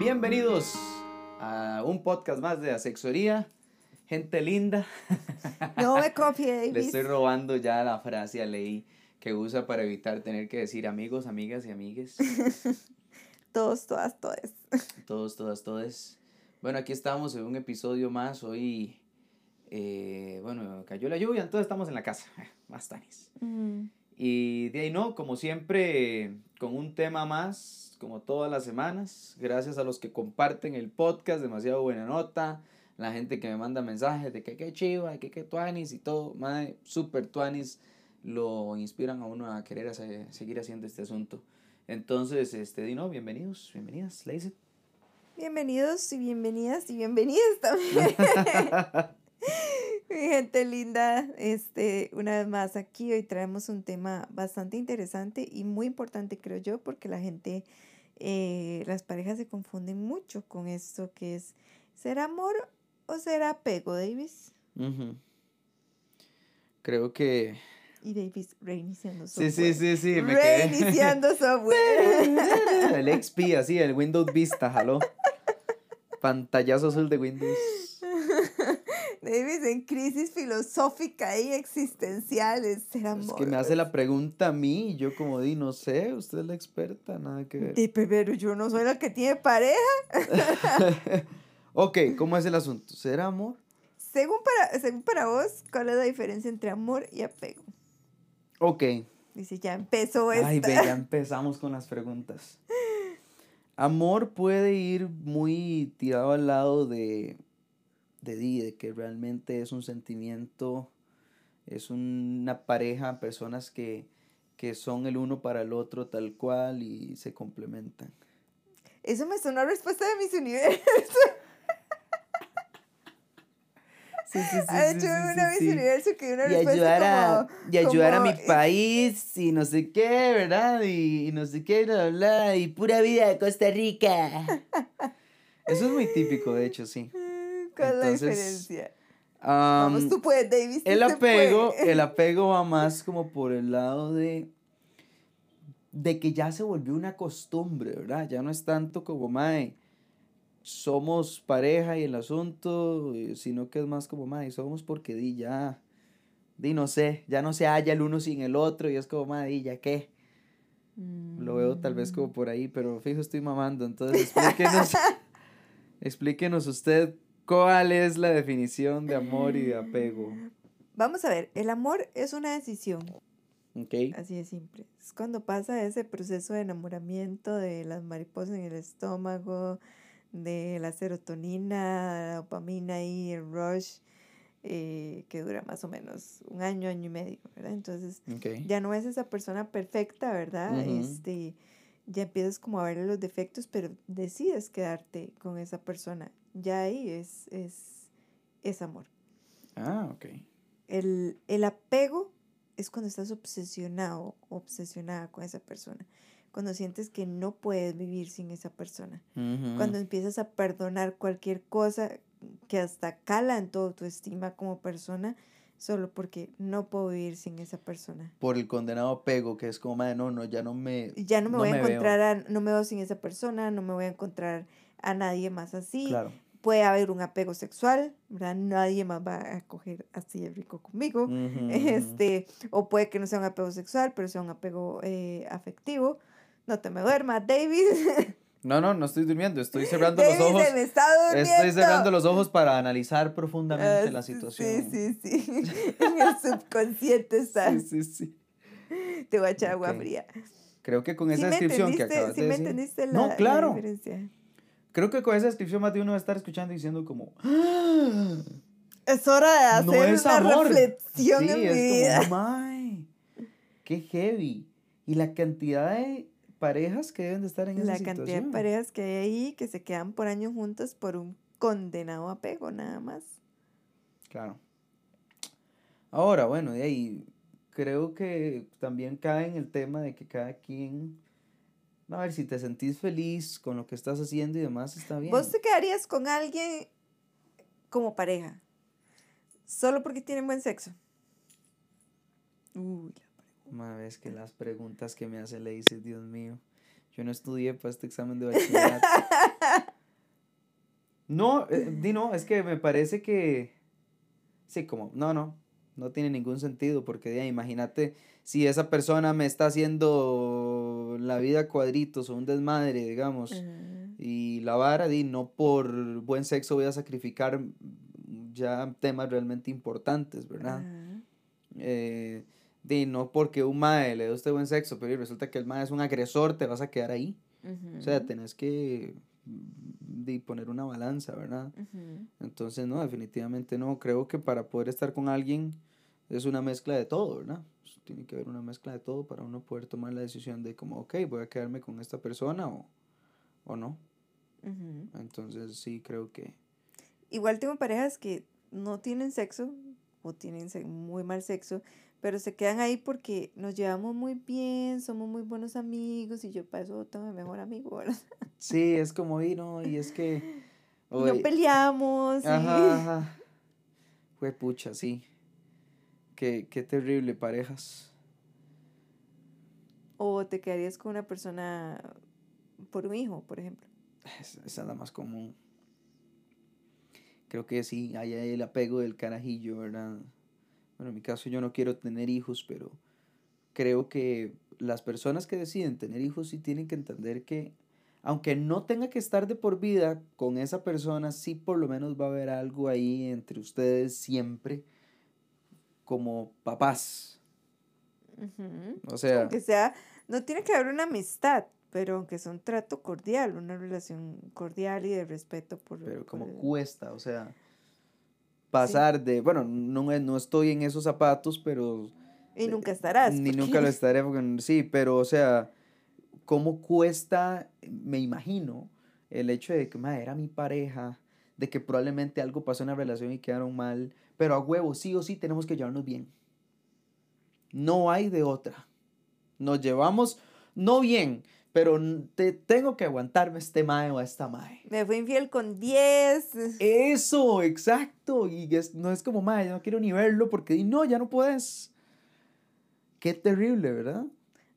Bienvenidos a un podcast más de Asexoría. Gente linda. No me copie, Davis. Le estoy robando ya la frase a Ley que usa para evitar tener que decir amigos, amigas y amigues. Todos, todas, todes. Todos, todas, todes. Bueno, aquí estamos en un episodio más. Hoy, eh, bueno, cayó la lluvia, entonces estamos en la casa. Más tanis. Mm. Y de ahí no, como siempre, con un tema más, como todas las semanas. Gracias a los que comparten el podcast, demasiado buena nota. La gente que me manda mensajes de que qué chiva, que qué tuanis y todo. Madre, super tuanis lo inspiran a uno a querer hacer- seguir haciendo este asunto. Entonces, este, di no, bienvenidos, bienvenidas, Lazy. Bienvenidos y bienvenidas y bienvenidas también. Mi gente linda, este, una vez más aquí hoy traemos un tema bastante interesante y muy importante creo yo porque la gente, eh, las parejas se confunden mucho con esto que es, ¿será amor o será apego, Davis? Creo que... Y Davis reiniciando Sí, software. sí, sí, sí, me quedé. Reiniciando software. el XP, así, el Windows Vista, jaló. Pantallazo azul de Windows. Davis en crisis filosófica y existencial, ¿será Es amor? que me hace la pregunta a mí y yo como di, no sé, usted es la experta, nada que ver. Pero yo no soy la que tiene pareja. ok, ¿cómo es el asunto? ¿Será amor? Según para, según para vos, ¿cuál es la diferencia entre amor y apego? Ok. Dice, ya empezó esta. Ay, ve, ya empezamos con las preguntas. Amor puede ir muy tirado al lado de, de, di, de que realmente es un sentimiento, es una pareja, personas que, que son el uno para el otro tal cual y se complementan. Eso me sonó a respuesta de mis universos. Sí, sí, sí, Ha hecho una Miss. Universo que una y ayudar a, como... y ayudar a mi como- país y no sé qué, ¿verdad? Y, y no sé qué, bla, bla, bla, y pura vida de Costa Rica. Eso es muy típico, de hecho, sí. Mm, ¿Cuál es la diferencia? Am, Vamos, tú puedes, Davis. el apego, puede. el apego va más como por el lado de de que ya se volvió una costumbre, ¿verdad? Ya no es tanto como mae, somos pareja y el asunto, eh, sino que es más como mae, somos porque di ya di no sé, ya no se halla el uno sin el otro y es como mae, di ya qué. Lo veo tal vez Mm. como por ahí, pero fijo estoy mamando, entonces explíquenos explíquenos usted cuál es la definición de amor y de apego. Vamos a ver, el amor es una decisión. ¿Ok? Así de simple. Es cuando pasa ese proceso de enamoramiento de las mariposas en el estómago, de la serotonina, la dopamina y el rush, eh, que dura más o menos un año, año y medio, ¿verdad? Entonces ya no es esa persona perfecta, ¿verdad? Este, ya empiezas como a ver los defectos, pero decides quedarte con esa persona. Ya ahí es, es, es amor. Ah, ok. El, el apego es cuando estás obsesionado, obsesionada con esa persona. Cuando sientes que no puedes vivir sin esa persona. Ujú. Cuando empiezas a perdonar cualquier cosa que hasta cala en toda tu estima como persona, solo porque no puedo vivir sin esa persona. Por el condenado apego, que es como, madre, no, no, ya no me... Ya no me No voy a encontrar, a- no me veo sin esa persona, no me voy a encontrar a nadie más así. Claro. Puede haber un apego sexual, ¿verdad? Nadie más va a coger así de rico conmigo. Este, o puede que no sea un apego sexual, pero sea un apego eh, afectivo. No te me duermas, David. No, no, no estoy durmiendo, estoy cerrando los ojos. se me está durmiendo. Estoy cerrando los ojos para analizar profundamente Ah, la situación. Sí, sí, sí. en el subconsciente está. Sí, sí, sí. Te voy a echar agua fría. Creo que con ¿Sí esa descripción que acabas sí de me decir. entendiste la, no, la claro. diferencia? Creo que con esa descripción más de uno va a estar escuchando y diciendo como... "Ah, Es hora de No hacer es una amor. reflexión sí, en mi es vida. como, "Mae, qué heavy. Y la cantidad de parejas que deben de estar en La esa cantidad de situación. parejas que hay ahí que se quedan por años juntas por un condenado apego nada más. Claro. Ahora, bueno, de ahí creo que también cae en el tema de que cada quien, a ver, si te sentís feliz con lo que estás haciendo y demás, está bien. ¿Vos te quedarías con alguien como pareja? Solo porque tienen buen sexo. Uy, Una vez que las preguntas que me hace le dices, Dios mío, yo no estudié para este examen de bachillerato. No, eh, di no, es que me parece que. Sí, como, no, no. No tiene ningún sentido, porque ya, imagínate si esa persona me está haciendo la vida cuadritos o un desmadre, digamos, y la vara, di, no por buen sexo voy a sacrificar ya temas realmente importantes, ¿verdad? Eh, di, no porque un mae le dé usted buen sexo, pero resulta que el mae es un agresor, te vas a quedar ahí. O sea, tenés que de poner una balanza, ¿verdad? Entonces, no, definitivamente no. Creo que para poder estar con alguien es una mezcla de todo, ¿verdad? Tiene que haber una mezcla de todo para uno poder tomar la decisión de como, ok, voy a quedarme con esta persona o, o no. Entonces, sí, creo que... Igual tengo parejas que no tienen sexo o tienen muy mal sexo, pero se quedan ahí porque nos llevamos muy bien, somos muy buenos amigos y yo para eso tengo mi mejor amigo, ¿verdad? Sí, es como, y no, y es que... no peleamos. Ajá, Fue pucha, sí. Qué, qué terrible, parejas. O te quedarías con una persona por un hijo, por ejemplo. Esa es la más común. Creo que sí, hay el apego del carajillo, ¿verdad? Bueno, en mi caso yo no quiero tener hijos, pero creo que las personas que deciden tener hijos sí tienen que entender que aunque no tenga que estar de por vida con esa persona, sí por lo menos va a haber algo ahí entre ustedes siempre como papás. O sea... Aunque sea, no tiene que haber una amistad, pero aunque sea un trato cordial, una relación cordial y de respeto por... Pero como cuesta, o sea, pasar de, bueno, no, no estoy en esos zapatos, pero... Y nunca estarás. Ni nunca lo estaré, porque sí, pero o sea cómo cuesta, me imagino, el hecho de que madre, era mi pareja, de que probablemente algo pasó en la relación y quedaron mal, pero a huevo, sí o sí tenemos que llevarnos bien. No hay de otra. Nos llevamos, no bien, pero te tengo que aguantarme este mae o a esta mae. Me fui infiel con 10. Eso, exacto. Y no es como mae, yo no quiero ni verlo porque no, ya no puedes. Qué terrible, ¿verdad?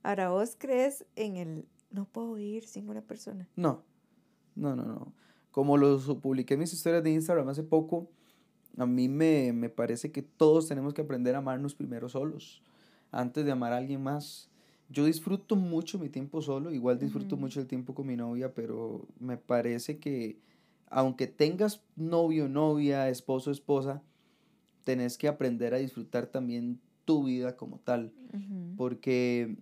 Ahora, ¿vos crees en el no puedo ir sin una persona? No, no, no, no. Como lo publiqué en mis historias de Instagram hace poco, a mí me, me parece que todos tenemos que aprender a amarnos primero solos, antes de amar a alguien más. Yo disfruto mucho mi tiempo solo, igual disfruto mucho el tiempo con mi novia, pero me parece que aunque tengas novio, novia, esposo, esposa, tenés que aprender a disfrutar también tu vida como tal. Porque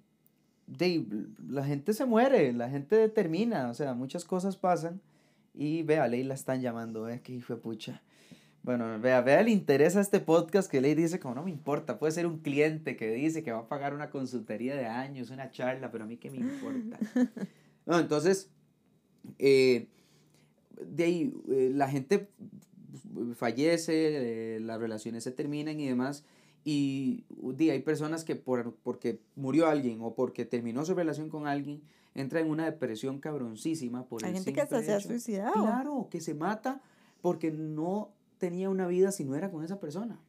de, la gente se muere, la gente determina, o sea, muchas cosas pasan y vea, Ley la están llamando, eh, que hijo de pucha. Bueno, vea, vea, le interesa este podcast que Ley dice como no me importa, puede ser un cliente que dice que va a pagar una consultoría de años, una charla, pero a mí qué me importa. No, entonces, eh, de ahí, eh, la gente fallece, eh, las relaciones se terminan y demás, y hay personas que por, porque murió alguien o porque terminó su relación con alguien, entra en una depresión cabroncísima por Hay gente que se ha suicidado. Claro, que se mata porque no tenía una vida si no era con esa persona.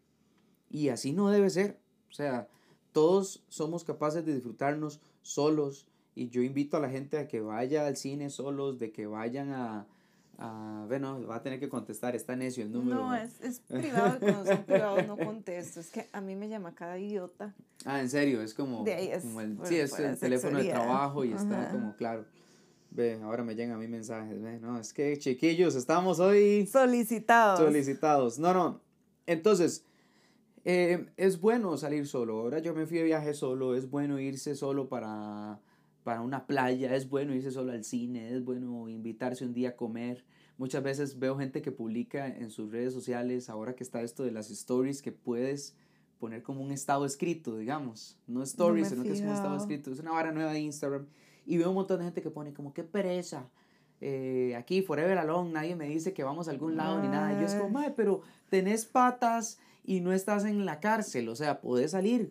Y así no debe ser. O sea, todos somos capaces de disfrutarnos solos. Y yo invito a la gente a que vaya al cine solos, de que vayan a, Ah, bueno, va a tener que contestar, está necio el número. No, es, es privado, cuando son privados no contesto, es que a mí me llama cada idiota. Ah, en serio, es como, como el, sí, es el teléfono de trabajo y está como claro. Ve, ahora me llegan a mí mensajes, ve, no, es que chiquillos, estamos hoy solicitados. Solicitados. No, no. Entonces, eh, es bueno salir solo. Ahora yo me fui de viaje solo, es bueno irse solo para para una playa, es bueno irse solo al cine, es bueno invitarse un día a comer. Muchas veces veo gente que publica en sus redes sociales, ahora que está esto de las stories, que puedes poner como un estado escrito, digamos. No stories, sino que es un estado escrito. Es una vara nueva de Instagram. Y veo un montón de gente que pone como, qué pereza. Eh, aquí, forever alone, nadie me dice que vamos a algún lado ni nada. Yo es como, madre, pero tenés patas y no estás en la cárcel, o sea, puedes salir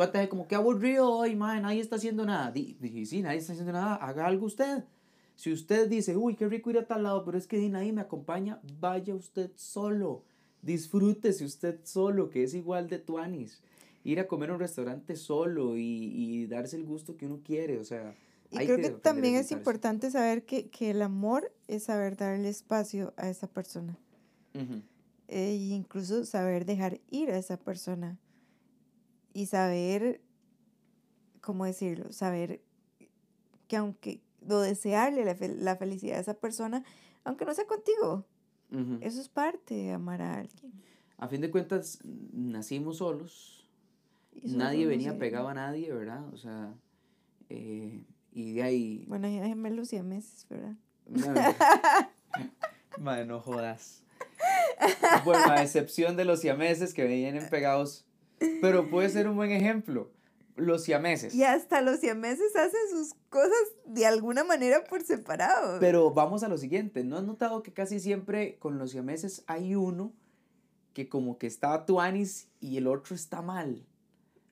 Cuéntame, como que aburrido hoy, madre, nadie está haciendo nada. Dije, sí, nadie está haciendo nada, haga algo usted. Si usted dice, uy, qué rico ir a tal lado, pero es que nadie me acompaña, vaya usted solo. Disfrútese usted solo, que es igual de tuanis. Ir a comer a un restaurante solo y, y darse el gusto que uno quiere, o sea. Y creo que, también es importante saber que, que, el amor es saber darle espacio a esa persona. e incluso saber dejar ir a esa persona. Y saber, ¿cómo decirlo? Saber que aunque lo desearle la, felicidad a esa persona, aunque no sea contigo, eso es parte de amar a alguien. A fin de cuentas, nacimos solos. Nadie venía pegado a nadie, ¿verdad? O sea, eh, y de ahí... Bueno, hay gemelos y meses, ¿verdad? Madre, no jodas. Bueno, a excepción de los siameses que vienen pegados, pero puede ser un buen ejemplo. Los siameses. Y hasta los siameses hacen sus cosas de alguna manera por separado. Pero vamos a lo siguiente, ¿no has notado que casi siempre con los siameses hay uno que como que está tuanis y el otro está mal?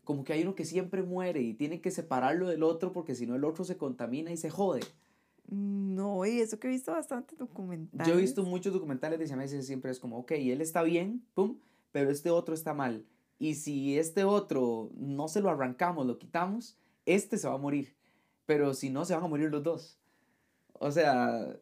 Como que hay uno que siempre muere y tiene que separarlo del otro porque si no el otro se contamina y se jode. No, y eso que he visto bastante documentales. Yo he visto muchos documentales de siameses siempre es como, ok, él está bien, pum, pero este otro está mal. Y si este otro no se lo arrancamos, lo quitamos, este se va a morir. Pero si no, se van a morir los dos. O sea,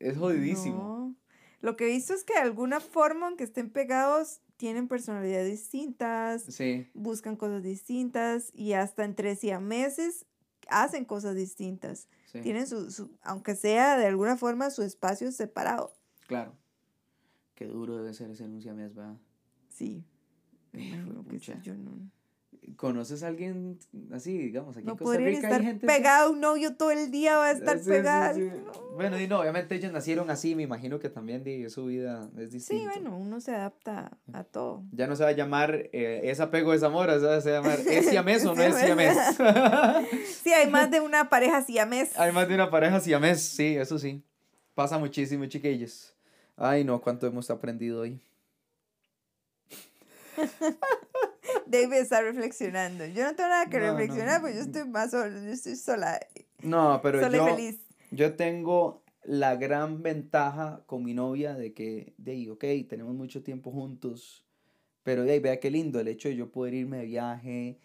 es jodidísimo. Lo que he visto es que de alguna forma, aunque estén pegados, tienen personalidades distintas, sí. buscan cosas distintas y hasta entre siameses hacen cosas distintas. Tienen su, su, aunque sea de alguna forma, su espacio separado. Claro. Qué duro debe ser ese mes, ¿verdad? Sí. yo no. ¿Conoces a alguien así, digamos, aquí no en Costa Rica estar hay gente pegado un novio todo el día, va a estar pegado. Bueno, y no, obviamente ellos nacieron así, me imagino que también de su vida es distinta. Sí, bueno, uno se adapta a todo. Ya no se va a llamar eh, es apego, es amor, se va a llamar es siamés o no es siamés. sí, hay más de una pareja siamés. Hay más de una pareja siamés, sí, eso sí. Pasa muchísimo, chiquillos. Ay, no, cuánto hemos aprendido hoy. David está reflexionando. Yo no tengo nada que reflexionar, pues yo estoy más sola, yo estoy sola. No, pero yo, feliz. yo tengo la gran ventaja con mi novia de que, de ahí, ok, tenemos mucho tiempo juntos, pero de ahí, vea qué lindo el hecho de yo poder irme de viaje,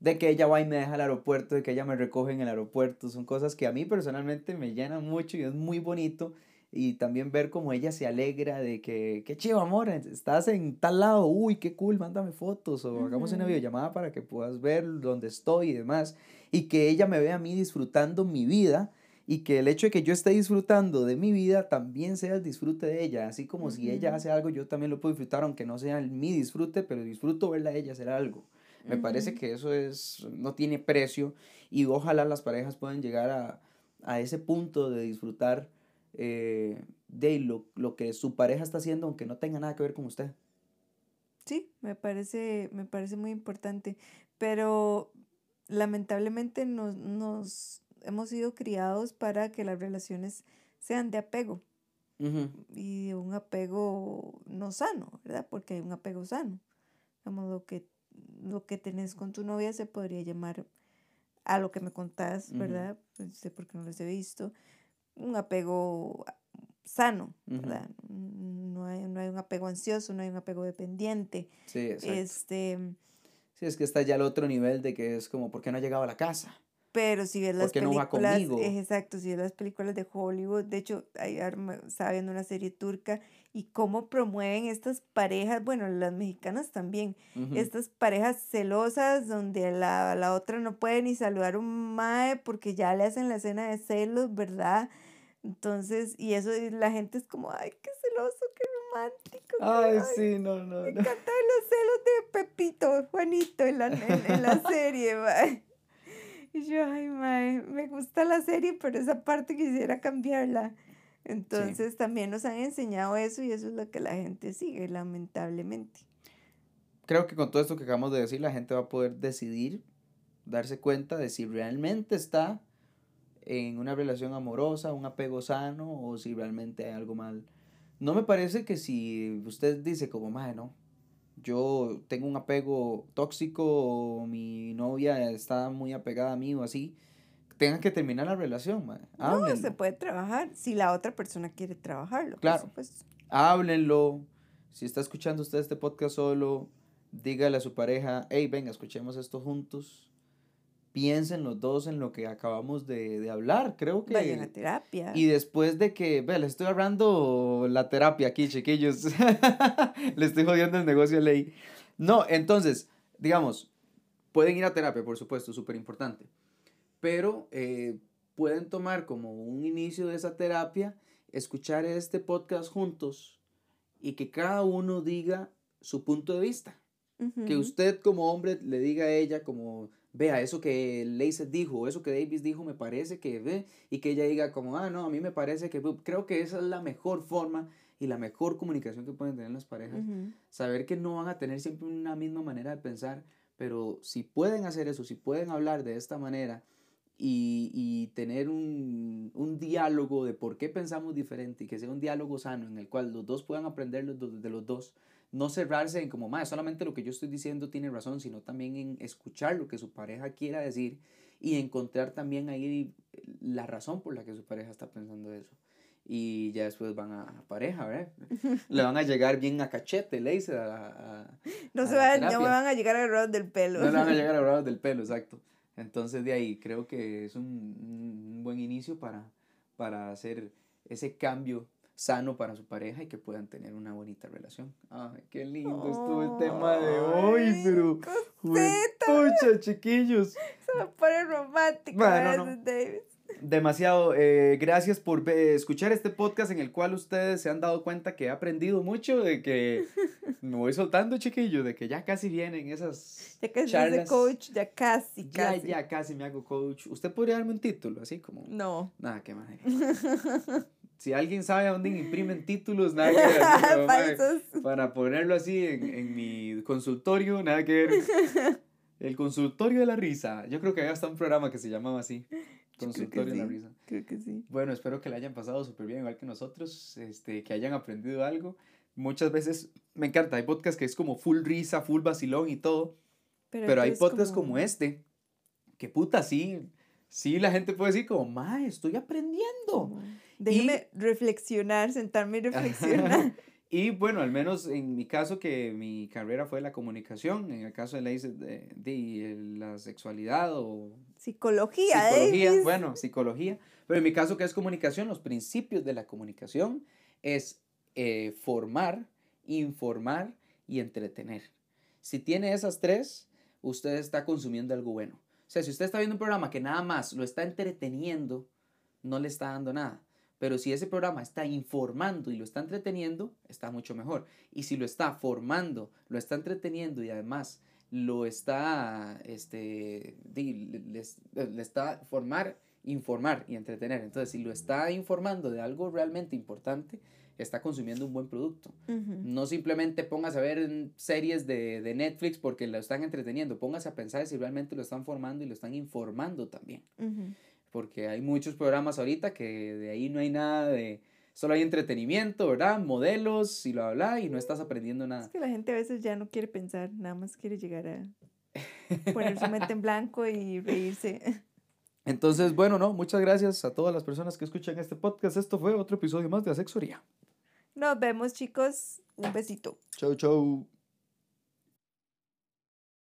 de que ella va y me deja al aeropuerto, de que ella me recoge en el aeropuerto, son cosas que a mí personalmente me llenan mucho y es muy bonito y también ver cómo ella se alegra de que, qué chido, amor, estás en tal lado, uy, qué cool, mándame fotos o hagamos una videollamada para que puedas ver dónde estoy y demás. Y que ella me vea a mí disfrutando mi vida y que el hecho de que yo esté disfrutando de mi vida también sea el disfrute de ella. Así como si ella hace algo, yo también lo puedo disfrutar, aunque no sea mi disfrute, pero disfruto verla a ella hacer algo. Me parece que eso es, no tiene precio y ojalá las parejas puedan llegar a, a ese punto de disfrutar eh, de lo, lo, que su pareja está haciendo, aunque no tenga nada que ver con usted. Sí, me parece, me parece muy importante, pero lamentablemente nos, nos hemos sido criados para que las relaciones sean de apego y un apego no sano, ¿verdad? Porque hay un apego sano. Como lo que, lo que tenés con tu novia se podría llamar a lo que me contás, ¿verdad? Pues, sé por qué no los he visto un apego sano, ¿verdad? No hay, no hay un apego ansioso, no hay un apego dependiente. Sí, exacto. Este, sí, es que está ya al otro nivel de que es como, ¿por qué no ha llegado a la casa? Pero si ves las películas, no exacto, si ves las películas de Hollywood, de hecho, ayer estaba viendo una serie turca y cómo promueven estas parejas, bueno, las mexicanas también, estas parejas celosas donde la, la, otra no puede ni saludar a un mae porque ya le hacen la escena de celos, ¿verdad? Entonces, y eso, la gente es como, ay, qué celoso, qué romántico. Ay, sí, no, no. Me encantan los celos de Pepito, Juanito, en la, en, la serie, Y yo, ay, mae, me gusta la serie, pero esa parte quisiera cambiarla. Entonces, también nos han enseñado eso y eso es lo que la gente sigue, lamentablemente. Creo que con todo esto que acabamos de decir, la gente va a poder decidir, darse cuenta de si realmente está en una relación amorosa, un apego sano o si realmente hay algo mal. No me parece que si usted dice como, madre, no, yo tengo un apego tóxico o mi novia está muy apegada a mí o así, tengan que terminar la relación, madre. No, se puede trabajar si la otra persona quiere trabajarlo. Claro. Háblenlo. Si está escuchando usted este podcast solo, dígale a su pareja, hey, venga, escuchemos esto juntos piensen los dos en lo que acabamos de, de hablar. Creo que... Vayan a terapia. Y después de que, ve, les estoy agarrando la terapia aquí, chiquillos. le estoy jodiendo el negocio ley. No, entonces, digamos, pueden ir a terapia, por supuesto, súper importante. Pero eh, pueden tomar como un inicio de esa terapia, escuchar este podcast juntos y que cada uno diga su punto de vista. Que usted como hombre le diga a ella como, vea, eso que Lacey dijo, eso que Davis dijo, me parece que ve, y que ella diga como, ah, no, a mí me parece que, creo que esa es la mejor forma y la mejor comunicación que pueden tener las parejas. Saber que no van a tener siempre una misma manera de pensar, pero si pueden hacer eso, si pueden hablar de esta manera y, y tener un, un, diálogo de por qué pensamos diferente y que sea un diálogo sano en el cual los dos puedan aprender de los dos, no cerrarse en como, más solamente lo que yo estoy diciendo tiene razón, sino también en escuchar lo que su pareja quiera decir y encontrar también ahí la razón por la que su pareja está pensando eso y ya después van a, pareja, ¿verdad? Le van a llegar bien a cachete, le dice a, no, se van, no me van a llegar agarrados del pelo. No le van a llegar agarrados del pelo, exacto. Entonces de ahí creo que es un, un, buen inicio para, para hacer ese cambio sano para su pareja y que puedan tener una bonita relación. Ay, qué lindo estuvo el tema de hoy, pero... Pucha, chiquillos. Se me pone romántico. Bueno, no. David demasiado. Eh, gracias por escuchar este podcast en el cual ustedes se han dado cuenta que he aprendido mucho, de que me voy soltando, chiquillo, de que ya casi vienen esas. Ya casi charlas. coach, ya casi, casi. Ya, ya casi me hago coach. ¿Usted podría darme un título, así como? No. Nada, qué madre. si alguien sabe a dónde imprimen títulos, nada que ver. para ponerlo así en, en mi consultorio, nada que ver. El consultorio de la risa. Yo creo que había hasta un programa que se llamaba así. Consultorio de la risa. Creo que sí. Bueno, espero que le hayan pasado súper bien, igual que nosotros, este, que hayan aprendido algo. Muchas veces me encanta, hay podcasts que es como full risa, full vacilón y todo. Pero, hay podcasts como... este, que puta, sí, sí la gente puede decir como, ma, estoy aprendiendo. Déjeme reflexionar, sentarme y reflexionar. Y bueno, al menos en mi caso, que mi carrera fue la comunicación, en el caso de la, de, de la sexualidad o... Psicología, Psicología, bueno, psicología. Pero en mi caso, que es comunicación, los principios de la comunicación es eh, formar, informar y entretener. Si tiene esas tres, usted está consumiendo algo bueno. O sea, si usted está viendo un programa que nada más lo está entreteniendo, no le está dando nada. Pero si ese programa está informando y lo está entreteniendo, está mucho mejor. Y si lo está formando, lo está entreteniendo y además lo está, este, le, está formar, informar y entretener. Entonces, si lo está informando de algo realmente importante, está consumiendo un buen producto. No simplemente póngase a ver series de, de, Netflix porque lo están entreteniendo, póngase a pensar si realmente lo están formando y lo están informando también porque hay muchos programas ahorita que de ahí no hay nada de, solo hay entretenimiento, ¿verdad? Modelos y bla, bla, y no estás aprendiendo nada. Es que la gente a veces ya no quiere pensar, nada más quiere llegar a poner su mente en blanco y reírse. Entonces, bueno, no, muchas gracias a todas las personas que escuchan este podcast. Esto fue otro episodio más de Asexoría. Nos vemos, chicos. Un besito. Chau, chau.